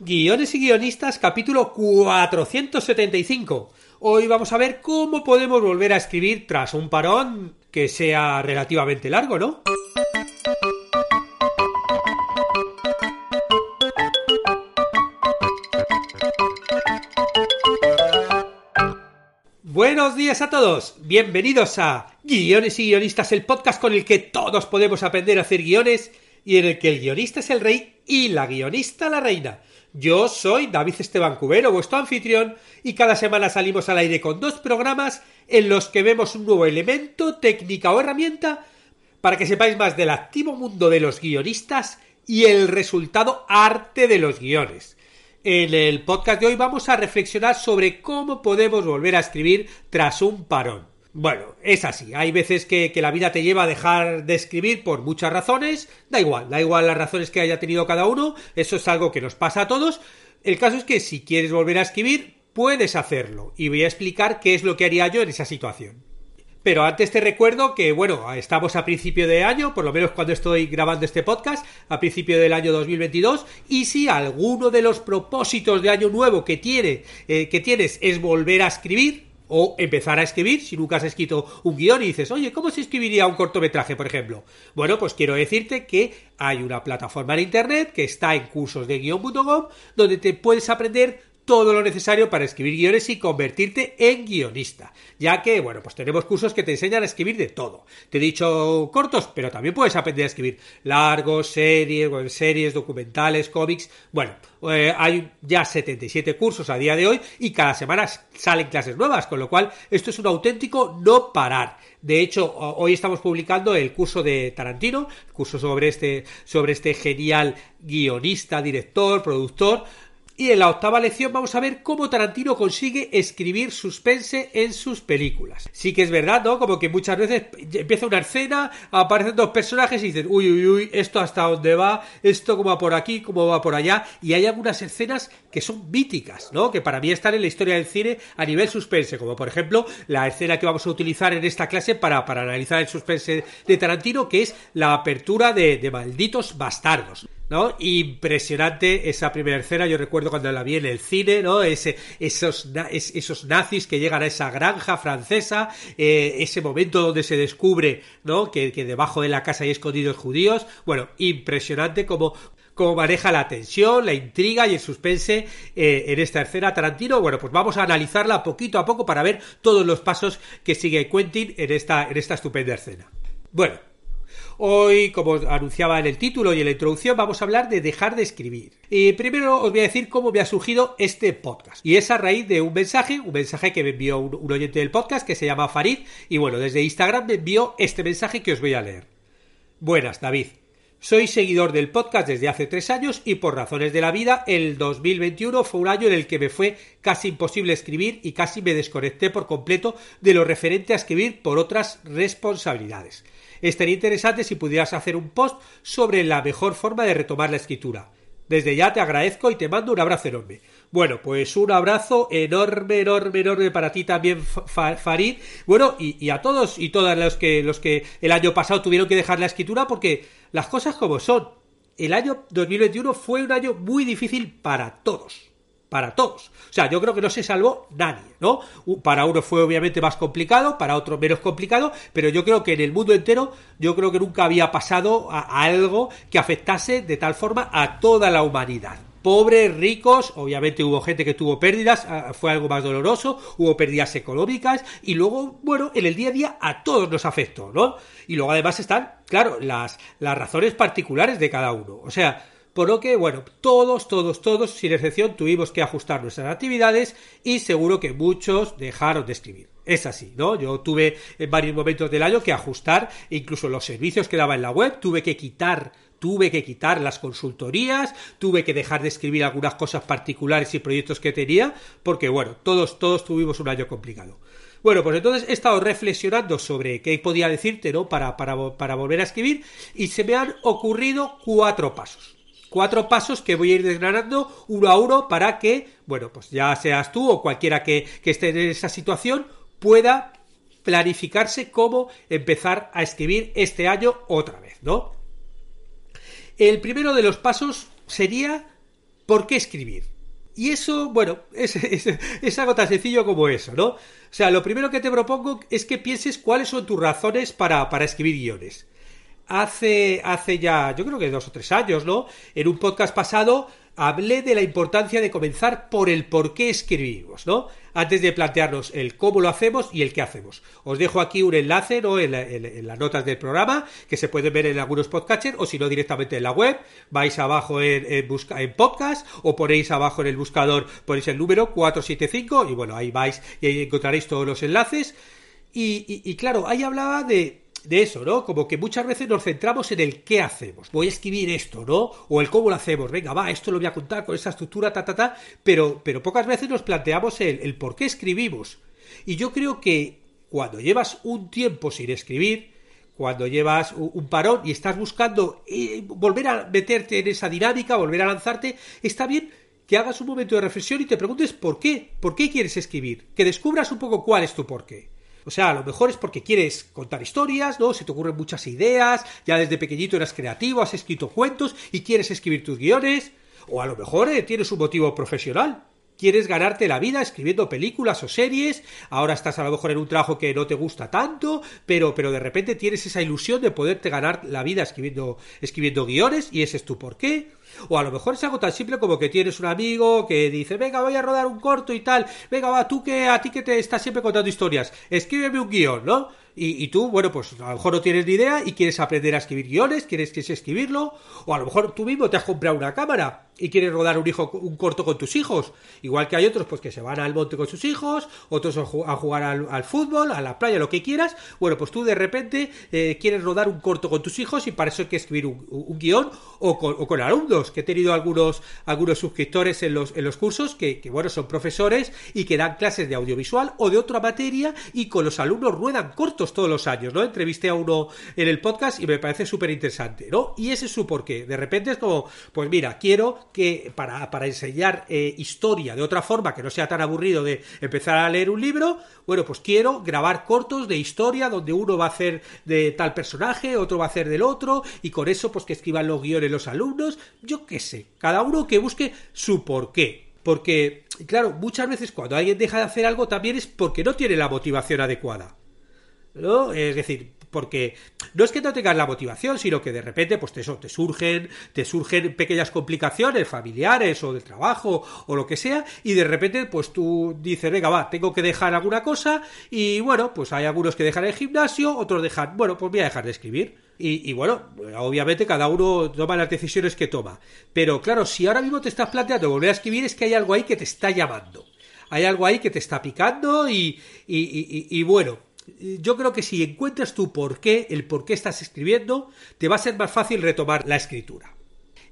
Guiones y guionistas, capítulo 475. Hoy vamos a ver cómo podemos volver a escribir tras un parón que sea relativamente largo, ¿no? Buenos días a todos, bienvenidos a Guiones y Guionistas, el podcast con el que todos podemos aprender a hacer guiones y en el que el guionista es el rey y la guionista la reina. Yo soy David Esteban Cubero, vuestro anfitrión, y cada semana salimos al aire con dos programas en los que vemos un nuevo elemento, técnica o herramienta para que sepáis más del activo mundo de los guionistas y el resultado arte de los guiones. En el podcast de hoy vamos a reflexionar sobre cómo podemos volver a escribir tras un parón. Bueno, es así. Hay veces que, la vida te lleva a dejar de escribir por muchas razones. Da igual, da igual las razones que haya tenido cada uno. Eso es algo que nos pasa a todos. El caso es que si quieres volver a escribir, puedes hacerlo. Y voy a explicar qué es lo que haría yo en esa situación. Pero antes te recuerdo que, bueno, estamos a principio de año, por lo menos cuando estoy grabando este podcast, a principio del año 2022, y si alguno de los propósitos de año nuevo que, tiene, eh, que tienes es volver a escribir, o empezar a escribir, si nunca has escrito un guion y dices, oye, ¿cómo se escribiría un cortometraje, por ejemplo? Bueno, pues quiero decirte que hay una plataforma en internet que está en cursos de guión.com donde te puedes aprender todo lo necesario para escribir guiones y convertirte en guionista. Ya que, bueno, pues tenemos cursos que te enseñan a escribir de todo. Te he dicho cortos, pero también puedes aprender a escribir largos, series, series, documentales, cómics. Bueno, eh, hay ya 77 cursos a día de hoy y cada semana salen clases nuevas, con lo cual esto es un auténtico no parar. De hecho, hoy estamos publicando el curso de Tarantino, curso sobre este, sobre este genial guionista, director, productor, y en la octava lección vamos a ver cómo Tarantino consigue escribir suspense en sus películas. Sí que es verdad, ¿no? Como que muchas veces empieza una escena, aparecen dos personajes y dicen, uy, uy, uy, esto hasta dónde va, esto cómo va por aquí, cómo va por allá. Y hay algunas escenas que son míticas, ¿no? Que para mí están en la historia del cine a nivel suspense, como por ejemplo la escena que vamos a utilizar en esta clase para, para analizar el suspense de Tarantino, que es la apertura de, de Malditos Bastardos. ¿no? Impresionante esa primera escena, yo recuerdo cuando la vi en el cine, ¿no? Esos, nazis que llegan a esa granja francesa, eh, ese momento donde se descubre, ¿no? Que, debajo de la casa hay escondidos judíos, bueno, impresionante como cómo maneja la tensión, la intriga y el suspense eh, en esta escena Tarantino. Bueno, pues vamos a analizarla poquito a poco para ver todos los pasos que sigue Quentin en esta estupenda escena. Bueno, Hoy, como anunciaba en el título y en la introducción, vamos a hablar de dejar de escribir. Y primero os voy a decir cómo me ha surgido este podcast. Y es a raíz de un mensaje, un mensaje que me envió un, oyente del podcast que se llama Farid. Y bueno, desde Instagram me envió este mensaje que os voy a leer. Buenas, David. Soy seguidor del podcast desde hace tres años y por razones de la vida el 2021 fue un año en el que me fue casi imposible escribir y casi me desconecté por completo de lo referente a escribir por otras responsabilidades. Estaría interesante si pudieras hacer un post sobre la mejor forma de retomar la escritura. Desde ya te agradezco y te mando un abrazo enorme. Bueno, pues un abrazo enorme, enorme, enorme para ti también, Farid. Bueno, y, a todos y todas los que, los que el año pasado tuvieron que dejar la escritura porque las cosas como son. El año 2021 fue un año muy difícil para todos para todos. O sea, yo creo que no se salvó nadie, ¿no? Para uno fue obviamente más complicado, para otro menos complicado, pero yo creo que en el mundo entero, yo creo que nunca había pasado a, algo que afectase de tal forma a toda la humanidad pobres, ricos, obviamente hubo gente que tuvo pérdidas, ah, fue algo más doloroso, hubo pérdidas económicas y luego, bueno, en el día a día a todos nos afectó, ¿no? Y luego además están, claro, las, las razones particulares de cada uno. O sea, por lo que, bueno, todos, todos, todos, sin excepción, tuvimos que ajustar nuestras actividades y seguro que muchos dejaron de escribir. Es así, ¿no? Yo tuve en varios momentos del año que ajustar incluso los servicios que daba en la web, tuve que quitar tuve que quitar las consultorías, tuve que dejar de escribir algunas cosas particulares y proyectos que tenía, porque bueno, todos, todos tuvimos un año complicado. Bueno, pues entonces he estado reflexionando sobre qué podía decirte, ¿no? Para, para, para volver a escribir y se me han ocurrido cuatro pasos cuatro pasos que voy a ir desgranando uno a uno para que, bueno, pues ya seas tú o cualquiera que, esté en esa situación pueda planificarse cómo empezar a escribir este año otra vez, ¿no? El primero de los pasos sería ¿por qué escribir? Y eso, bueno, es, es, algo tan sencillo como eso, ¿no? O sea, lo primero que te propongo es que pienses cuáles son tus razones para, para escribir guiones. Hace, hace ya, yo creo que dos o tres años, ¿no? En un podcast pasado hablé de la importancia de comenzar por el por qué escribimos, ¿no? Antes de plantearnos el cómo lo hacemos y el qué hacemos. Os dejo aquí un enlace, ¿no? En, las notas del programa, que se pueden ver en algunos podcasters, o si no, directamente en la web. Vais abajo en, en podcast, o ponéis abajo en el buscador, ponéis el número 475, y bueno, ahí vais y ahí encontraréis todos los enlaces. y claro, ahí hablaba de de eso, ¿no? Como que muchas veces nos centramos en el qué hacemos. Voy a escribir esto, ¿no? O el cómo lo hacemos. Venga, va, esto lo voy a contar con esa estructura, ta, ta, ta. Pero, pero pocas veces nos planteamos el, el por qué escribimos. Y yo creo que cuando llevas un tiempo sin escribir, cuando llevas un parón y estás buscando eh, volver a meterte en esa dinámica, volver a lanzarte, está bien que hagas un momento de reflexión y te preguntes por qué, por qué quieres escribir, que descubras un poco cuál es tu por qué. O sea, a lo mejor es porque quieres contar historias, ¿no? Se te ocurren muchas ideas, ya desde pequeñito eras creativo, has escrito cuentos y quieres escribir tus guiones. O a lo mejor eh, tienes un motivo profesional quieres ganarte la vida escribiendo películas o series, ahora estás a lo mejor en un trabajo que no te gusta tanto, pero, pero de repente tienes esa ilusión de poderte ganar la vida escribiendo, escribiendo guiones y ese es tu porqué. O a lo mejor es algo tan simple como que tienes un amigo que dice, venga, voy a rodar un corto y tal, venga, va, tú que a ti que te estás siempre contando historias, escríbeme un guion, ¿no? Y, tú, bueno, pues a lo mejor no tienes ni idea y quieres aprender a escribir guiones, quieres, quieres escribirlo, o a lo mejor tú mismo te has comprado una cámara y quieres rodar un hijo un corto con tus hijos. Igual que hay otros pues que se van al monte con sus hijos, otros a jugar al, fútbol, a la playa, lo que quieras. Bueno, pues tú de repente eh, quieres rodar un corto con tus hijos y para eso hay que escribir un, guion o con, alumnos, que he tenido algunos, algunos suscriptores en los, en los cursos que, que, bueno, son profesores y que dan clases de audiovisual o de otra materia y con los alumnos ruedan cortos todos los años, ¿no? Entrevisté a uno en el podcast y me parece súper interesante, ¿no? Y ese es su porqué. De repente es como, pues mira, quiero que para, para enseñar eh, historia de otra forma, que no sea tan aburrido de empezar a leer un libro, bueno, pues quiero grabar cortos de historia donde uno va a hacer de tal personaje, otro va a hacer del otro, y con eso, pues que escriban los guiones los alumnos, yo qué sé, cada uno que busque su porqué. Porque, claro, muchas veces cuando alguien deja de hacer algo también es porque no tiene la motivación adecuada. ¿No? Es decir, porque no es que no tengas la motivación, sino que de repente, pues te, te surgen, te surgen pequeñas complicaciones familiares o del trabajo o lo que sea, y de repente, pues tú dices, venga, va, tengo que dejar alguna cosa, y bueno, pues hay algunos que dejan el gimnasio, otros dejan, bueno, pues voy a dejar de escribir. Y, y, bueno, obviamente cada uno toma las decisiones que toma. Pero claro, si ahora mismo te estás planteando volver a escribir, es que hay algo ahí que te está llamando. Hay algo ahí que te está picando y, y, y bueno, yo creo que si encuentras tu por qué, el por qué estás escribiendo, te va a ser más fácil retomar la escritura.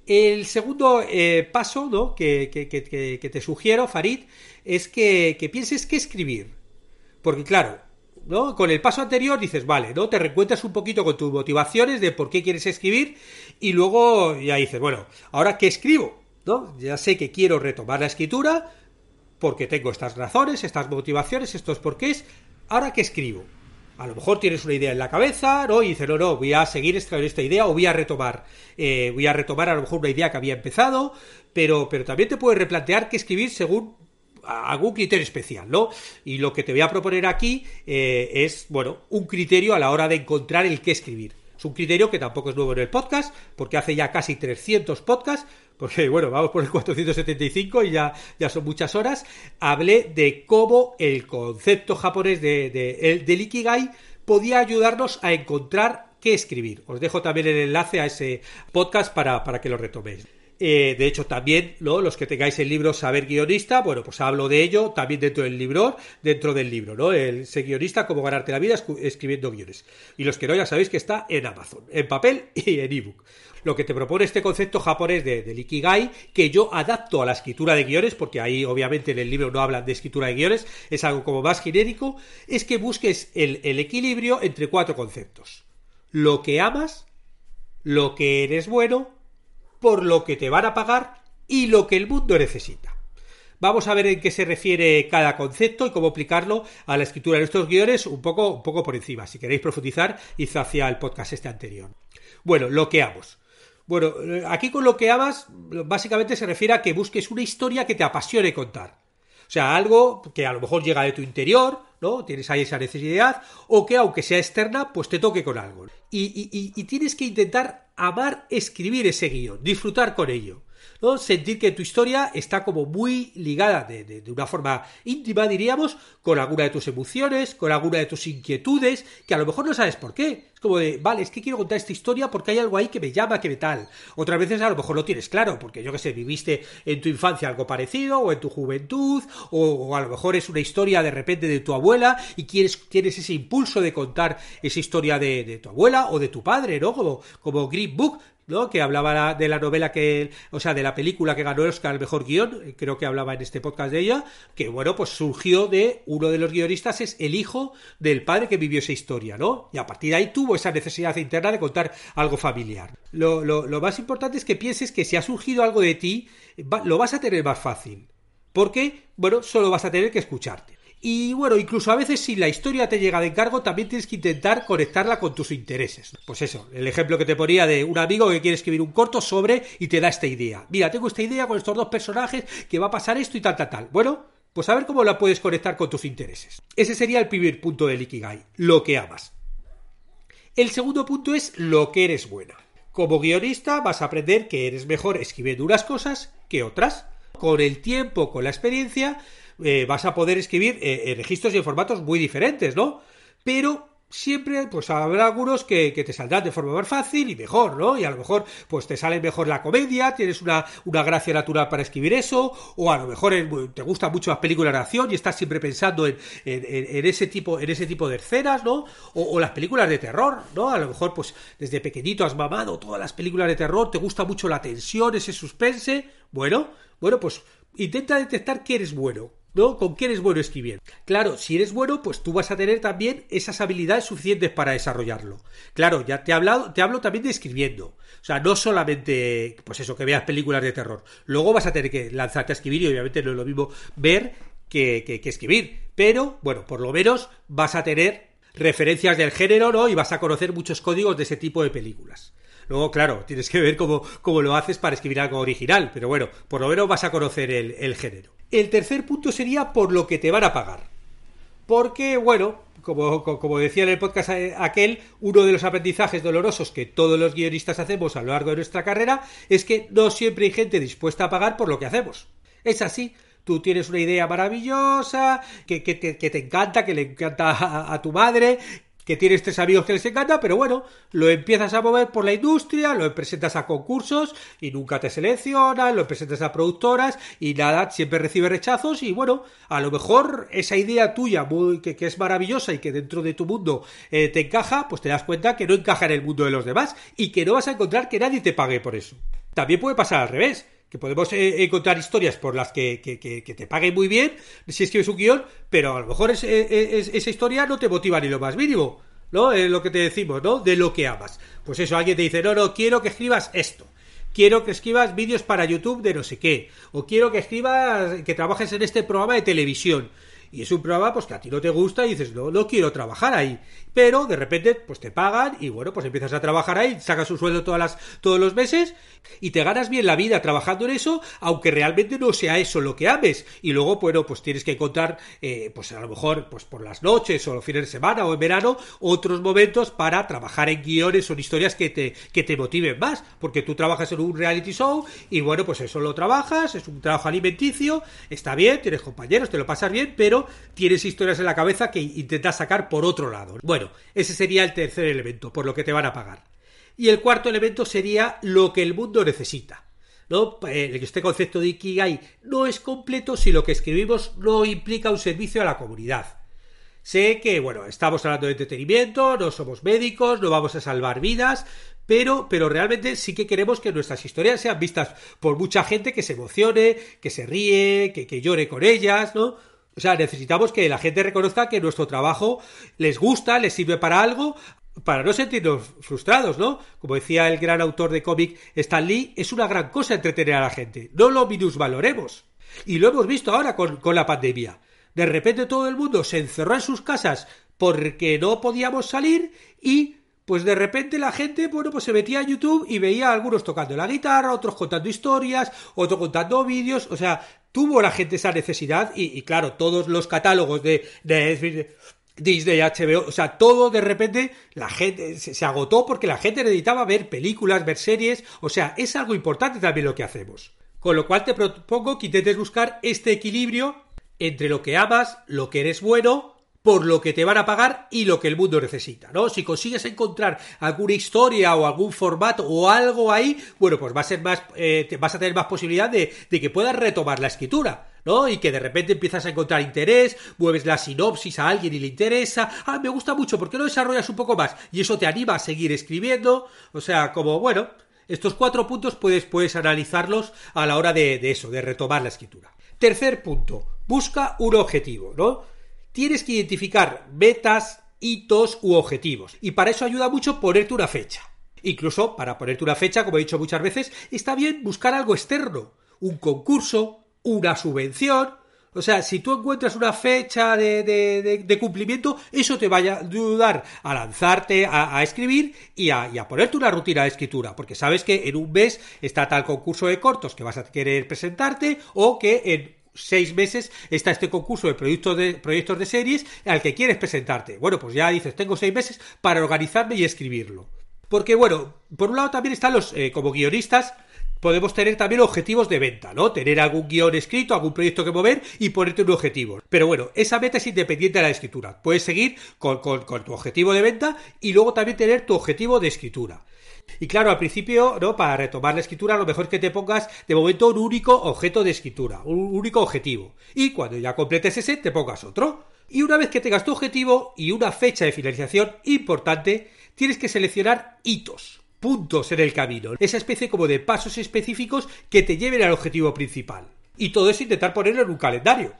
El segundo eh, paso ¿no? que, te sugiero, Farid, es que, pienses qué escribir. Porque claro, ¿no? Con el paso anterior dices, vale, ¿no? Te reencuentras un poquito con tus motivaciones de por qué quieres escribir y luego ya dices, bueno, ¿ahora qué escribo? ¿No? Ya sé que quiero retomar la escritura porque tengo estas razones, estas motivaciones, estos porqués, ¿ahora qué escribo? A lo mejor tienes una idea en la cabeza, ¿no? Y dices, no, no, voy a seguir extrayendo esta idea o voy a retomar. Eh, voy a retomar a lo mejor una idea que había empezado, pero, pero también te puedes replantear qué escribir según algún criterio especial, ¿no? Y lo que te voy a proponer aquí eh, es, bueno, un criterio a la hora de encontrar el qué escribir. Es un criterio que tampoco es nuevo en el podcast, porque hace ya casi 300 podcasts, porque bueno, vamos por el 475 y ya, ya son muchas horas, hablé de cómo el concepto japonés de, de, del Ikigai podía ayudarnos a encontrar qué escribir. Os dejo también el enlace a ese podcast para, para que lo retoméis. Eh, de hecho, también los que tengáis el libro Saber Guionista, bueno, pues hablo de ello también dentro del libro, dentro del libro, ¿no? El ser guionista, cómo ganarte la vida escribiendo guiones. Y los que no, ya sabéis que está en Amazon, en papel y en ebook. Lo que te propone este concepto japonés de, del Ikigai, que yo adapto a la escritura de guiones, porque ahí obviamente en el libro no hablan de escritura de guiones, es algo como más genérico, es que busques el equilibrio entre cuatro conceptos. Lo que amas, lo que eres bueno, por lo que te van a pagar y lo que el mundo necesita. Vamos a ver en qué se refiere cada concepto y cómo aplicarlo a la escritura de estos guiones un poco, un poco por encima. Si queréis profundizar, id hacia el podcast este anterior. Bueno, lo que amos. Bueno, eh, aquí con lo que amas, básicamente se refiere a que busques una historia que te apasione contar. O sea, algo que a lo mejor llega de tu interior, ¿no? Tienes ahí esa necesidad, o que aunque sea externa, pues te toque con algo. Y, y, y tienes que intentar amar escribir ese guion, disfrutar con ello. Sentir que tu historia está como muy ligada de, de, una forma íntima, diríamos, con alguna de tus emociones, con alguna de tus inquietudes, que a lo mejor no sabes por qué. Es como de, vale, es que quiero contar esta historia porque hay algo ahí que me llama, que me tal. Otras veces a lo mejor lo tienes claro, porque yo que sé, viviste en tu infancia algo parecido, o en tu juventud, o, a lo mejor es una historia de repente de tu abuela y quieres, tienes ese impulso de contar esa historia de, de tu abuela o de tu padre, ¿no? Como, como Green Book, ¿no? que hablaba de la novela que, o sea, de la película que ganó el Oscar al mejor guion, creo que hablaba en este podcast de ella, que bueno, pues surgió de uno de los guionistas es el hijo del padre que vivió esa historia, ¿no? Y a partir de ahí tuvo esa necesidad interna de contar algo familiar. Lo, lo, lo más importante es que pienses que si ha surgido algo de ti, lo vas a tener más fácil. Porque, bueno, solo vas a tener que escucharte. Y bueno, incluso a veces si la historia te llega de encargo, también tienes que intentar conectarla con tus intereses. Pues eso, el ejemplo que te ponía de un amigo que quiere escribir un corto sobre y te da esta idea. Mira, tengo esta idea con estos dos personajes que va a pasar esto y tal, tal, tal. Bueno, pues a ver cómo la puedes conectar con tus intereses. Ese sería el primer punto del Ikigai, lo que amas. El segundo punto es lo que eres buena. Como guionista vas a aprender que eres mejor escribiendo unas cosas que otras. Con el tiempo, con la experiencia, eh, vas a poder escribir eh, en registros y en formatos muy diferentes, ¿no? Pero siempre pues habrá algunos que, que, te saldrán de forma más fácil y mejor, ¿no? Y a lo mejor pues te sale mejor la comedia, tienes una, una gracia natural para escribir eso, o a lo mejor te gustan mucho las películas de acción y estás siempre pensando en, en, en, ese tipo en ese tipo de escenas, ¿no? O, o, las películas de terror, ¿no? A lo mejor pues desde pequeñito has mamado todas las películas de terror, te gusta mucho la tensión, ese suspense, bueno, bueno, pues intenta detectar que eres bueno, ¿no? ¿Con qué eres bueno escribiendo? Claro, si eres bueno, pues tú vas a tener también esas habilidades suficientes para desarrollarlo. Claro, ya te he hablado, te hablo también de escribiendo. O sea, no solamente, pues eso, que veas películas de terror. Luego vas a tener que lanzarte a escribir y obviamente no es lo mismo ver que, escribir. Pero, bueno, por lo menos vas a tener referencias del género, ¿no? Y vas a conocer muchos códigos de ese tipo de películas. Luego, claro, tienes que ver cómo, cómo lo haces para escribir algo original, pero bueno, por lo menos vas a conocer el género. El tercer punto sería por lo que te van a pagar. Porque, bueno, como, decía en el podcast aquel, uno de los aprendizajes dolorosos que todos los guionistas hacemos a lo largo de nuestra carrera es que no siempre hay gente dispuesta a pagar por lo que hacemos. Es así. Tú tienes una idea maravillosa, que, te encanta, que le encanta a tu madre, que tienes tres amigos que les encanta, pero bueno, lo empiezas a mover por la industria, lo presentas a concursos y nunca te seleccionan, lo presentas a productoras y nada, siempre recibe rechazos y bueno, a lo mejor esa idea tuya muy, que, que es maravillosa y que dentro de tu mundo eh, te encaja, pues te das cuenta que no encaja en el mundo de los demás y que no vas a encontrar que nadie te pague por eso. También puede pasar al revés podemos eh, encontrar historias por las que, que, te paguen muy bien si escribes un guion, pero a lo mejor es, es, esa historia no te motiva ni lo más mínimo, ¿no? Es lo que te decimos, ¿no? De lo que amas. Pues eso, alguien te dice, no, no, quiero que escribas esto. Quiero que escribas vídeos para YouTube de no sé qué. O quiero que escribas, que trabajes en este programa de televisión. Y es un programa pues que a ti no te gusta y dices, no, no quiero trabajar ahí. Pero de repente pues te pagan y bueno, pues empiezas a trabajar ahí, sacas un sueldo todas las, todos los meses y te ganas bien la vida trabajando en eso, aunque realmente no sea eso lo que ames. Y luego, bueno, pues tienes que encontrar, eh, pues a lo mejor pues por las noches o los fines de semana o en verano, otros momentos para trabajar en guiones o en historias que te, que te motiven más. Porque tú trabajas en un reality show y bueno, pues eso lo trabajas, es un trabajo alimenticio, está bien, tienes compañeros, te lo pasas bien, pero tienes historias en la cabeza que intentas sacar por otro lado. Bueno, ese sería el tercer elemento, por lo que te van a pagar. Y el cuarto elemento sería lo que el mundo necesita. ¿no? Este concepto de Ikigai no es completo si lo que escribimos no implica un servicio a la comunidad. Sé que, bueno, estamos hablando de entretenimiento, no somos médicos, no vamos a salvar vidas, pero, pero realmente sí que queremos que nuestras historias sean vistas por mucha gente que se emocione, que se ríe, que, que llore con ellas, ¿no? O sea, necesitamos que la gente reconozca que nuestro trabajo les gusta, les sirve para algo, para no sentirnos frustrados, ¿no? Como decía el gran autor de cómic Stan Lee, es una gran cosa entretener a la gente. No lo minusvaloremos. Y lo hemos visto ahora con, con la pandemia. De repente todo el mundo se encerró en sus casas porque no podíamos salir y pues de repente la gente, bueno, pues se metía a YouTube y veía a algunos tocando la guitarra, otros contando historias, otros contando vídeos, o sea, tuvo la gente esa necesidad y, claro, todos los catálogos de, de Disney, HBO, o sea, todo de repente la gente se, agotó porque la gente necesitaba ver películas, ver series, o sea, es algo importante también lo que hacemos. Con lo cual te propongo que intentes buscar este equilibrio entre lo que amas, lo que eres bueno por lo que te van a pagar y lo que el mundo necesita, ¿no? Si consigues encontrar alguna historia o algún formato o algo ahí, bueno, pues va a ser más, eh, vas a tener más posibilidad de, que puedas retomar la escritura. ¿no? Y que de repente empiezas a encontrar interés, mueves la sinopsis a alguien y le interesa, ah, me gusta mucho, ¿por qué no desarrollas un poco más? Y eso te anima a seguir escribiendo, o sea, como, bueno, estos cuatro puntos puedes, puedes analizarlos a la hora de eso, de retomar la escritura. Tercer punto, busca un objetivo, ¿no? Tienes que identificar metas, hitos u objetivos. Y para eso ayuda mucho ponerte una fecha. Incluso para ponerte una fecha, como he dicho muchas veces, está bien buscar algo externo. Un concurso, una subvención. O sea, si tú encuentras una fecha de, cumplimiento, eso te va a ayudar a lanzarte a, escribir y a, y a, ponerte una rutina de escritura, porque sabes que en un mes está tal concurso de cortos que vas a querer presentarte o que en seis meses está este concurso de proyectos de, proyectos de series al que quieres presentarte. Bueno, pues ya dices, tengo seis meses para organizarme y escribirlo. Porque, bueno, por un lado también están los, eh, como guionistas, podemos tener también objetivos de venta, ¿no? Tener algún guion escrito, algún proyecto que mover y ponerte un objetivo. Pero bueno, esa meta es independiente de la escritura. Puedes seguir con, con tu objetivo de venta y luego también tener tu objetivo de escritura. Y claro, al principio, ¿no? Para retomar la escritura, lo mejor es que te pongas de momento un único objeto de escritura, un único objetivo. Y cuando ya completes ese, te pongas otro. Y una vez que tengas tu objetivo y una fecha de finalización importante, tienes que seleccionar hitos, puntos en el camino, esa especie como de pasos específicos que te lleven al objetivo principal. Y todo eso intentar ponerlo en un calendario.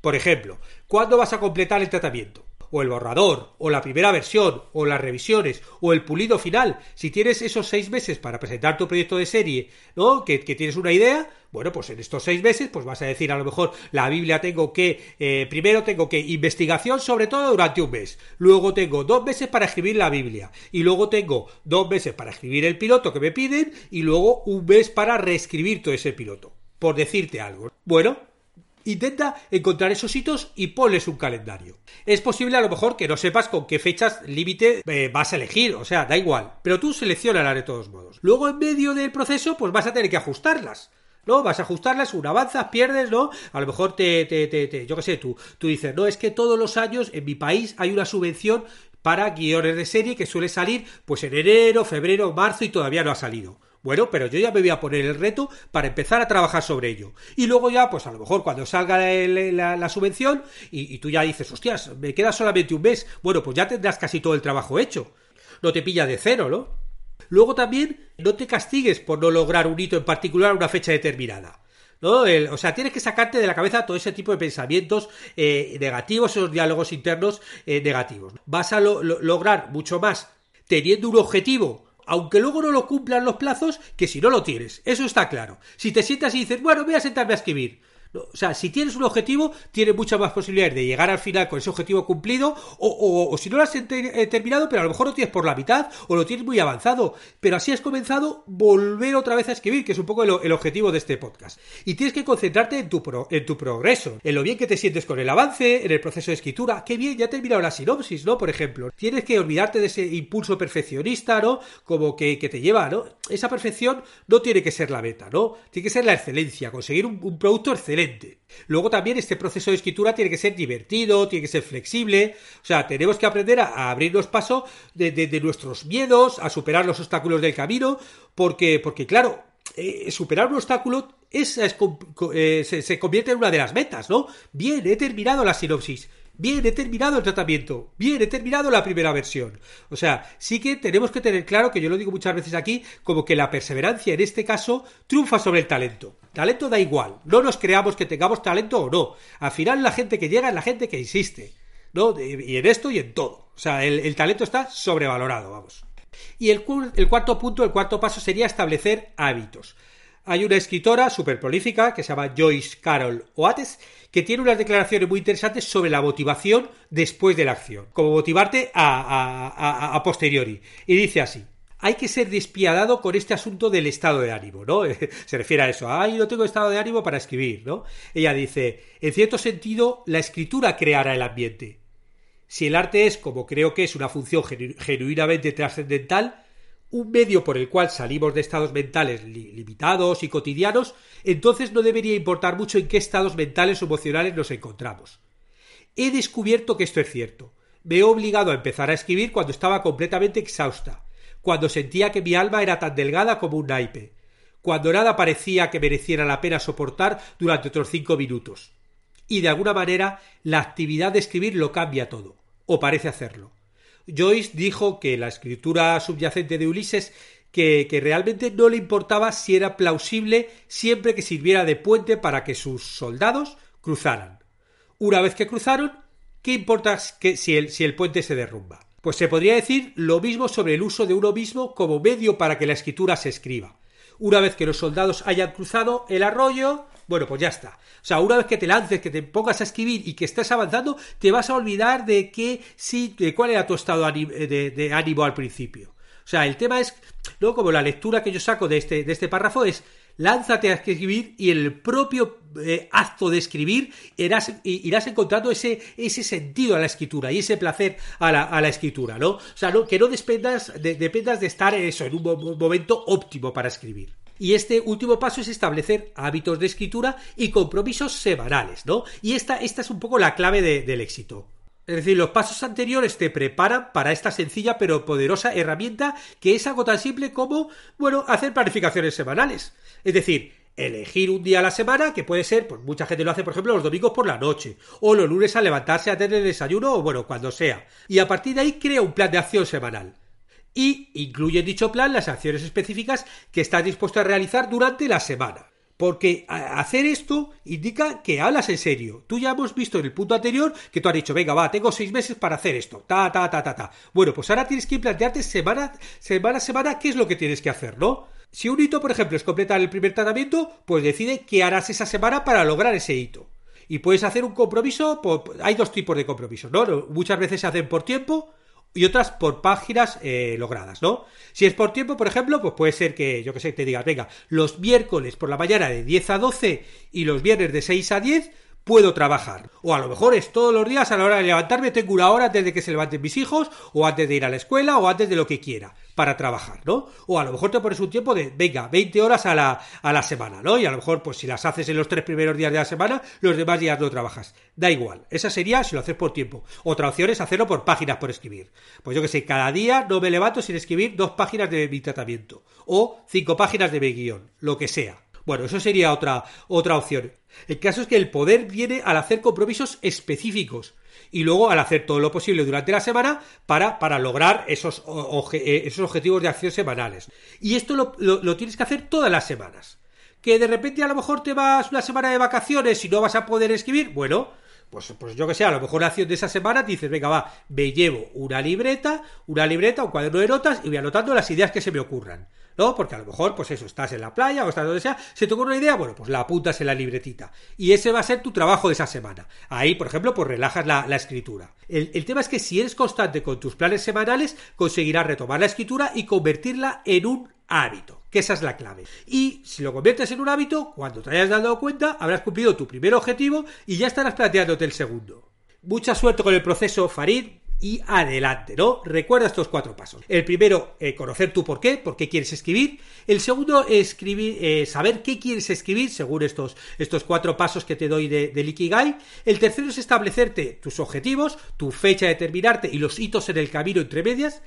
Por ejemplo, ¿cuándo vas a completar el tratamiento? O el borrador, o la primera versión, o las revisiones, o el pulido final, si tienes esos seis meses para presentar tu proyecto de serie, ¿no? Que, tienes una idea, bueno, pues en estos seis meses, pues vas a decir a lo mejor la Biblia tengo que, eh, primero tengo que investigación sobre todo durante un mes, luego tengo dos meses para escribir la Biblia, y luego tengo dos meses para escribir el piloto que me piden, y luego un mes para reescribir todo ese piloto, por decirte algo. Bueno, Intenta encontrar esos hitos y ponles un calendario. Es posible a lo mejor que no sepas con qué fechas límite eh, vas a elegir, o sea, da igual, pero tú seleccionalas de todos modos. Luego en medio del proceso pues vas a tener que ajustarlas. ¿no? Vas a ajustarlas, una avanzas, pierdes, ¿no? A lo mejor te, te, te, te, yo qué sé, tú, tú dices, no, es que todos los años en mi país hay una subvención para guiones de serie que suele salir pues en enero, febrero, marzo y todavía no ha salido. Bueno, pero yo ya me voy a poner el reto para empezar a trabajar sobre ello. Y luego ya, pues a lo mejor cuando salga la, subvención y, tú ya dices, hostias, me queda solamente un mes, bueno, pues ya tendrás casi todo el trabajo hecho. No te pilla de cero, ¿no? Luego también no te castigues por no lograr un hito en particular a una fecha determinada. ¿no? o sea, tienes que sacarte de la cabeza todo ese tipo de pensamientos eh, negativos, esos diálogos internos eh, negativos. Vas a lograr mucho más teniendo un objetivo aunque luego no lo cumplan los plazos, que si no lo tienes. Eso está claro. Si te sientas y dices, bueno, voy a sentarme a escribir. O sea, si tienes un objetivo, tienes muchas más posibilidades de llegar al final con ese objetivo cumplido, o, si no lo has eh, terminado, pero a lo mejor lo tienes por la mitad, o lo tienes muy avanzado. Pero así has comenzado, volver otra vez a escribir, que es un poco el, objetivo de este podcast. Y tienes que concentrarte en tu, en tu progreso, en lo bien que te sientes con el avance, en el proceso de escritura. Qué bien, ya he terminado la sinopsis, ¿no? Por ejemplo. Tienes que olvidarte de ese impulso perfeccionista, ¿no? Como que, te lleva, ¿no? Esa perfección no tiene que ser la meta, ¿no? Tiene que ser la excelencia, conseguir un producto excelente Luego también este proceso de escritura tiene que ser divertido, tiene que ser flexible, o sea, tenemos que aprender a, abrirnos paso de, nuestros miedos, a superar los obstáculos del camino, porque, porque claro, eh, superar un obstáculo es, eh, se, se, convierte en una de las metas, ¿no? Bien, he terminado la sinopsis. Bien, he terminado el tratamiento. Bien, he terminado la primera versión. O sea, sí que tenemos que tener claro, que yo lo digo muchas veces aquí, como que la perseverancia en este caso triunfa sobre el talento. Talento da igual. No nos creamos que tengamos talento o no. Al final la gente que llega es la gente que insiste. ¿No? Y en esto y en todo. O sea, el, talento está sobrevalorado, vamos. Y el, cuarto punto, el cuarto paso sería establecer hábitos. Hay una escritora súper prolífica que se llama Joyce Carol Oates que tiene unas declaraciones muy interesantes sobre la motivación después de la acción, como motivarte a posteriori. Y dice así, hay que ser despiadado con este asunto del estado de ánimo, ¿no? Se refiere a eso, ay, no tengo estado de ánimo para escribir, ¿no? Ella dice, en cierto sentido, la escritura creará el ambiente. Si el arte es, como creo que es, una función genuinamente trascendental, un medio por el cual salimos de estados mentales limitados y cotidianos, entonces no debería importar mucho en qué estados mentales o emocionales nos encontramos. He descubierto que esto es cierto. Me he obligado a empezar a escribir cuando estaba completamente exhausta, cuando sentía que mi alma era tan delgada como un naipe, cuando nada parecía que mereciera la pena soportar durante otros cinco minutos. Y de alguna manera la actividad de escribir lo cambia todo, o parece hacerlo. Joyce dijo que la escritura subyacente de Ulises que, que, realmente no le importaba si era plausible siempre que sirviera de puente para que sus soldados cruzaran. Una vez que cruzaron, ¿qué importa que si el, si el puente se derrumba? Pues se podría decir lo mismo sobre el uso de uno mismo como medio para que la escritura se escriba. Una vez que los soldados hayan cruzado el arroyo, bueno, pues ya está. O sea, una vez que te lances, que te pongas a escribir y que estés avanzando, te vas a olvidar de qué, sí, de cuál era tu estado de, de ánimo al principio. O sea, el tema es, ¿no? Como la lectura que yo saco de este, de este párrafo es lánzate a escribir y en el propio eh, acto de escribir irás, irás encontrando ese, ese, sentido a la escritura y ese placer a la, a la escritura, ¿no? O sea, que no dependas de, dependas de estar eso, en un momento óptimo para escribir. Y este último paso es establecer hábitos de escritura y compromisos semanales, ¿no? Y esta, esta es un poco la clave del éxito. Es decir, los pasos anteriores te preparan para esta sencilla pero poderosa herramienta que es algo tan simple como, bueno, hacer planificaciones semanales. Es decir, elegir un día a la semana, que puede ser, pues mucha gente lo hace, por ejemplo, los domingos por la noche, o los lunes a levantarse a tener desayuno, o bueno, cuando sea. Y a partir de ahí crea un plan de acción semanal. Y incluye en dicho plan las acciones específicas que estás dispuesto a realizar durante la semana. Porque hacer esto indica que hablas en serio. Tú ya hemos visto en el punto anterior que tú has dicho, venga, va, tengo seis meses para hacer esto. Ta, ta, ta, ta, ta. Bueno, pues ahora tienes que plantearte semana, semana a semana qué es lo que tienes que hacer, ¿no? Si un hito, por ejemplo, es completar el primer tratamiento, pues decide qué harás esa semana para lograr ese hito. Y puedes hacer un compromiso, hay dos tipos de compromisos, ¿no? Muchas veces se hacen por tiempo y otras por páginas eh, logradas, ¿no? Si es por tiempo, por ejemplo, pues puede ser que, yo que sé, te digas, venga, los miércoles por la mañana de 10 a 12 y los viernes de 6 a 10 puedo trabajar. O a lo mejor es todos los días a la hora de levantarme, tengo una hora antes de que se levanten mis hijos, o antes de ir a la escuela, o antes de lo que quiera, para trabajar, ¿no? O a lo mejor te pones un tiempo de, venga, 20 horas a la, a la semana, ¿no? Y a lo mejor, pues si las haces en los tres primeros días de la semana, los demás días no trabajas. Da igual. Esa sería si lo haces por tiempo. Otra opción es hacerlo por páginas por escribir. Pues yo que sé, cada día no me levanto sin escribir dos páginas de mi tratamiento. O cinco páginas de mi guion. Lo que sea. Bueno, eso sería otra, otra opción. El caso es que el poder viene al hacer compromisos específicos y luego al hacer todo lo posible durante la semana para, para lograr esos, eh, esos, objetivos de acción semanales. Y esto lo, lo, tienes que hacer todas las semanas. Que de repente a lo mejor te vas una semana de vacaciones y no vas a poder escribir, bueno, pues, pues yo que sé, a lo mejor la acción de esa semana dices, venga, va, me llevo una libreta, una libreta, un cuaderno de notas y voy anotando las ideas que se me ocurran. ¿no? Porque a lo mejor, pues eso, estás en la playa o estás donde sea, se te ocurre una idea, bueno, pues la apuntas en la libretita. Y ese va a ser tu trabajo de esa semana. Ahí, por ejemplo, pues relajas la, escritura. El, el, tema es que si eres constante con tus planes semanales, conseguirás retomar la escritura y convertirla en un hábito, que esa es la clave. Y si lo conviertes en un hábito, cuando te hayas dado cuenta, habrás cumplido tu primer objetivo y ya estarás planteándote el segundo. Mucha suerte con el proceso, Farid y adelante, ¿no? Recuerda estos cuatro pasos. El primero, eh, conocer tu por qué, por qué quieres escribir. El segundo, escribir, eh, saber qué quieres escribir, según estos, estos cuatro pasos que te doy de, de Ikigai. El tercero es establecerte tus objetivos, tu fecha de terminarte y los hitos en el camino entre medias.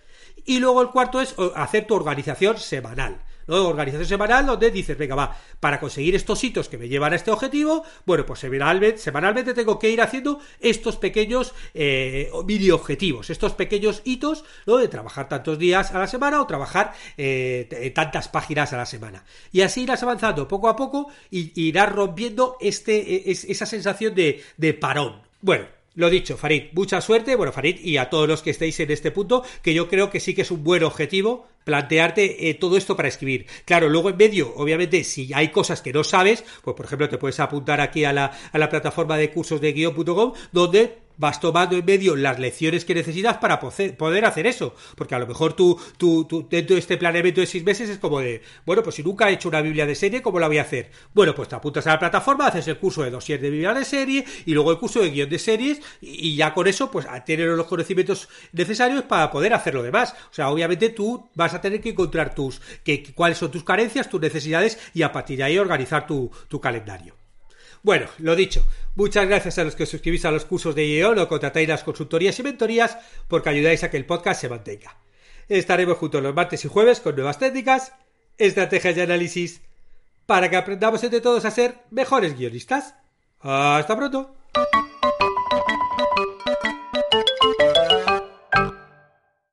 Y luego el cuarto es hacer tu organización semanal. ¿No? Organización semanal donde dices, venga, va, para conseguir estos hitos que me llevan a este objetivo, bueno, pues semanalmente, semanalmente tengo que ir haciendo estos pequeños eh, mini objetivos, estos pequeños hitos, ¿no? De trabajar tantos días a la semana o trabajar eh, tantas páginas a la semana. Y así irás avanzando poco a poco y irás rompiendo este, esa sensación de, de parón. Bueno, lo dicho, Farid, mucha suerte, bueno, Farid, y a todos los que estéis en este punto, que yo creo que sí que es un buen objetivo plantearte eh, todo esto para escribir. Claro, luego en medio, obviamente, si hay cosas que no sabes, pues por ejemplo te puedes apuntar aquí a la, a la plataforma de cursos de guión.com donde vas tomando en medio las lecciones que necesitas para poder hacer eso. Porque a lo mejor tú, tú, tú, dentro de este planeamiento de seis meses es como de, bueno, pues si nunca he hecho una Biblia de serie, ¿cómo la voy a hacer? Bueno, pues te apuntas a la plataforma, haces el curso de dossier de Biblia de serie y luego el curso de guion de series y ya con eso, pues tener los conocimientos necesarios para poder hacer lo demás. O sea, obviamente tú vas a tener que encontrar tus, que, cuáles son tus carencias, tus necesidades y a partir de ahí organizar tu, tu calendario. Bueno, lo dicho, muchas gracias a los que os suscribís a los cursos de IEON o contratáis las consultorías y mentorías porque ayudáis a que el podcast se mantenga. Estaremos juntos los martes y jueves con nuevas técnicas, estrategias y análisis para que aprendamos entre todos a ser mejores guionistas. Hasta pronto.